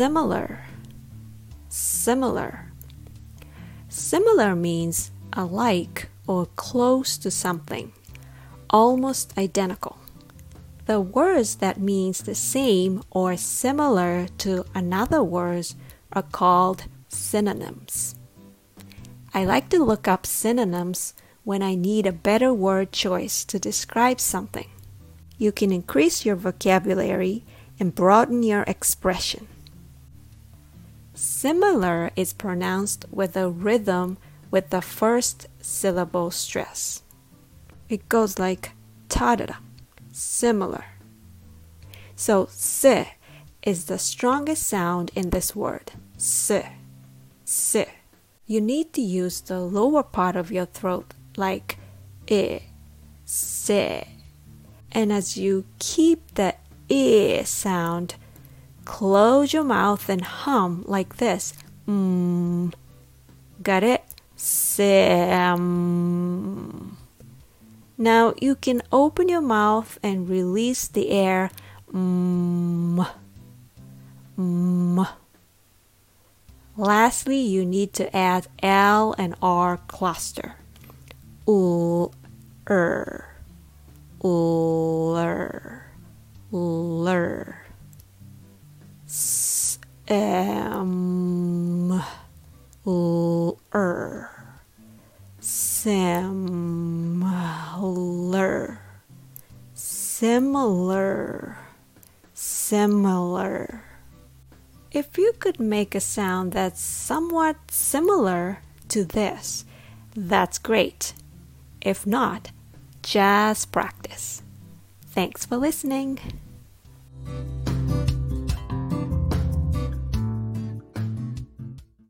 similar, similar. Similar means alike or close to something, almost identical. The words that means the same or similar to another words are called synonyms. I like to look up synonyms when I need a better word choice to describe something. You can increase your vocabulary and broaden your expression. Similar is pronounced with a rhythm with the first syllable stress. It goes like ta-da, similar. So s is the strongest sound in this word. S, s. You need to use the lower part of your throat like i, se. And as you keep the i sound, close your mouth and hum like this. Mm. Got it? Sam. Now you can open your mouth and release the air. Mm. Mm. Lastly, you need to add L and R cluster. U, er, ler, ler. Sam, er, similar, similar, similar. If you could make a sound that's somewhat similar to this, that's great. If not, just practice. Thanks for listening.